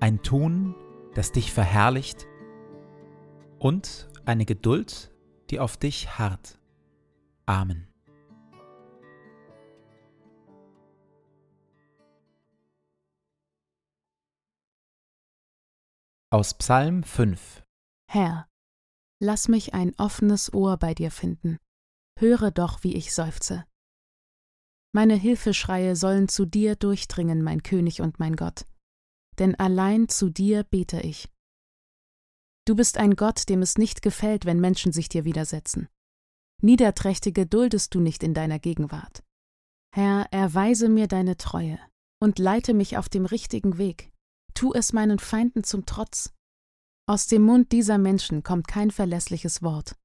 ein Tun, das dich verherrlicht und eine Geduld, die auf dich harrt. Amen. Aus Psalm 5 Herr, lass mich ein offenes Ohr bei dir finden. Höre doch, wie ich seufze. Meine Hilfeschreie sollen zu dir durchdringen, mein König und mein Gott denn allein zu dir bete ich. Du bist ein Gott, dem es nicht gefällt, wenn Menschen sich dir widersetzen. Niederträchtige duldest du nicht in deiner Gegenwart. Herr, erweise mir deine Treue und leite mich auf dem richtigen Weg. Tu es meinen Feinden zum Trotz. Aus dem Mund dieser Menschen kommt kein verlässliches Wort.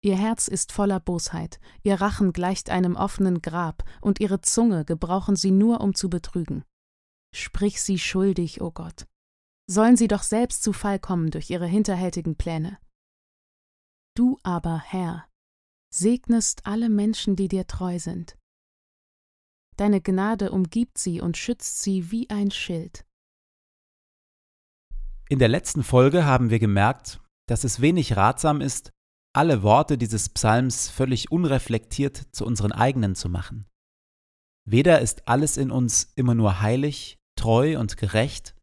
Ihr Herz ist voller Bosheit, ihr Rachen gleicht einem offenen Grab, und ihre Zunge gebrauchen sie nur, um zu betrügen. Sprich sie schuldig, o oh Gott. Sollen sie doch selbst zu Fall kommen durch ihre hinterhältigen Pläne. Du aber, Herr, segnest alle Menschen, die dir treu sind. Deine Gnade umgibt sie und schützt sie wie ein Schild. In der letzten Folge haben wir gemerkt, dass es wenig ratsam ist, alle Worte dieses Psalms völlig unreflektiert zu unseren eigenen zu machen. Weder ist alles in uns immer nur heilig, treu und gerecht,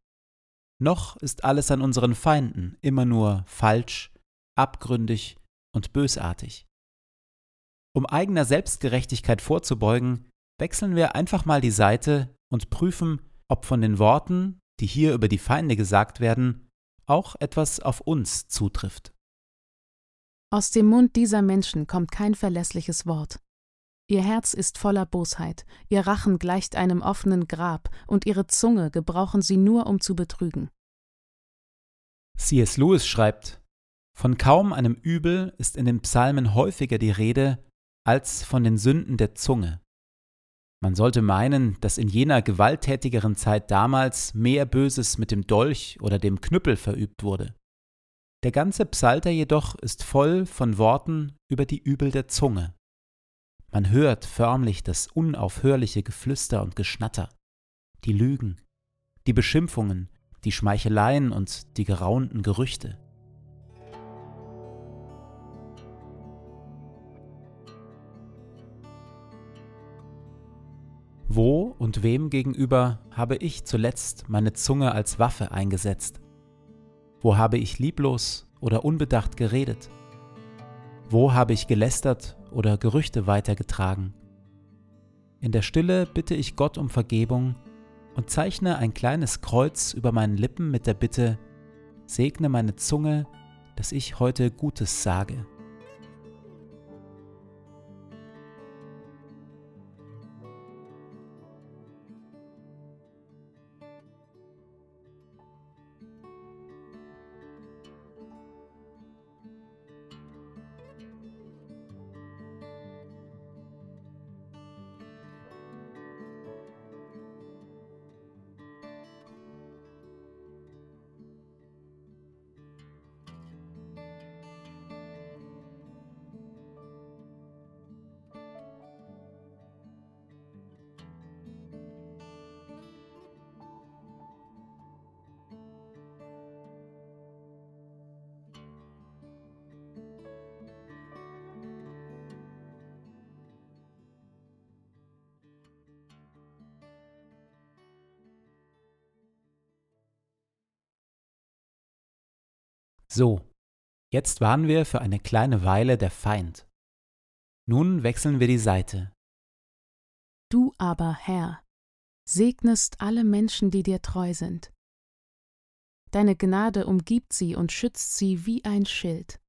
noch ist alles an unseren Feinden immer nur falsch, abgründig und bösartig. Um eigener Selbstgerechtigkeit vorzubeugen, wechseln wir einfach mal die Seite und prüfen, ob von den Worten, die hier über die Feinde gesagt werden, auch etwas auf uns zutrifft. Aus dem Mund dieser Menschen kommt kein verlässliches Wort. Ihr Herz ist voller Bosheit, ihr Rachen gleicht einem offenen Grab, und ihre Zunge gebrauchen sie nur, um zu betrügen. C.S. Lewis schreibt, von kaum einem Übel ist in den Psalmen häufiger die Rede als von den Sünden der Zunge. Man sollte meinen, dass in jener gewalttätigeren Zeit damals mehr Böses mit dem Dolch oder dem Knüppel verübt wurde. Der ganze Psalter jedoch ist voll von Worten über die Übel der Zunge. Man hört förmlich das unaufhörliche Geflüster und Geschnatter, die Lügen, die Beschimpfungen, die Schmeicheleien und die geraunten Gerüchte. Wo und wem gegenüber habe ich zuletzt meine Zunge als Waffe eingesetzt? Wo habe ich lieblos oder unbedacht geredet? Wo habe ich gelästert oder Gerüchte weitergetragen? In der Stille bitte ich Gott um Vergebung und zeichne ein kleines Kreuz über meinen Lippen mit der Bitte, segne meine Zunge, dass ich heute Gutes sage. So, jetzt waren wir für eine kleine Weile der Feind. Nun wechseln wir die Seite. Du aber, Herr, segnest alle Menschen, die dir treu sind. Deine Gnade umgibt sie und schützt sie wie ein Schild.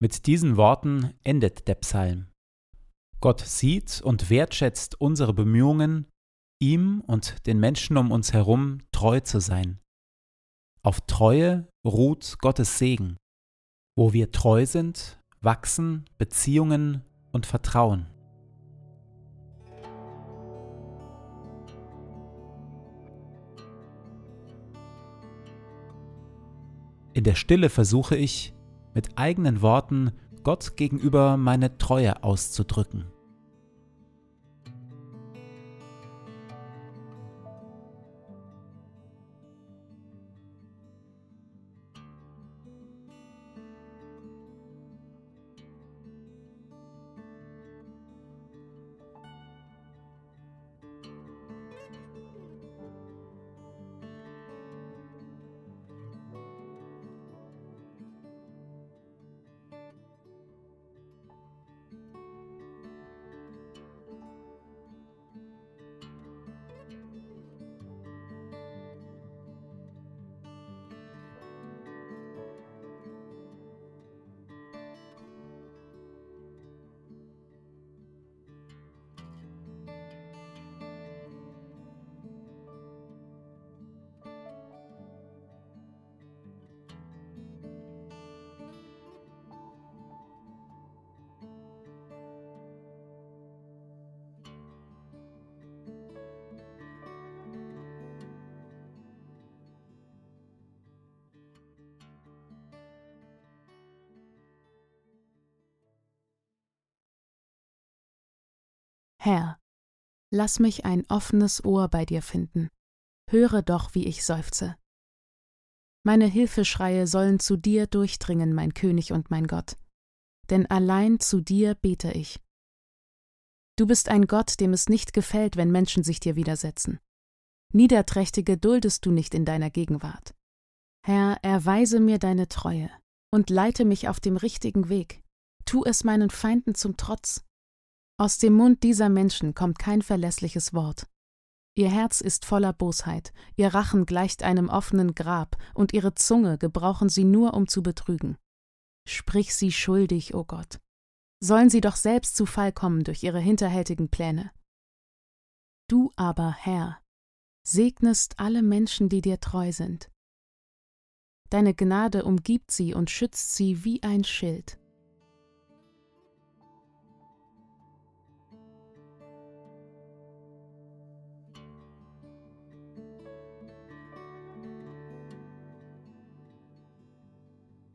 Mit diesen Worten endet der Psalm. Gott sieht und wertschätzt unsere Bemühungen, ihm und den Menschen um uns herum treu zu sein. Auf Treue ruht Gottes Segen. Wo wir treu sind, wachsen Beziehungen und Vertrauen. In der Stille versuche ich, mit eigenen Worten Gott gegenüber meine Treue auszudrücken. Herr, lass mich ein offenes Ohr bei dir finden, höre doch, wie ich seufze. Meine Hilfeschreie sollen zu dir durchdringen, mein König und mein Gott, denn allein zu dir bete ich. Du bist ein Gott, dem es nicht gefällt, wenn Menschen sich dir widersetzen. Niederträchtige duldest du nicht in deiner Gegenwart. Herr, erweise mir deine Treue und leite mich auf dem richtigen Weg. Tu es meinen Feinden zum Trotz. Aus dem Mund dieser Menschen kommt kein verlässliches Wort. Ihr Herz ist voller Bosheit, ihr Rachen gleicht einem offenen Grab, und ihre Zunge gebrauchen sie nur, um zu betrügen. Sprich sie schuldig, o oh Gott. Sollen sie doch selbst zu Fall kommen durch ihre hinterhältigen Pläne. Du aber, Herr, segnest alle Menschen, die dir treu sind. Deine Gnade umgibt sie und schützt sie wie ein Schild.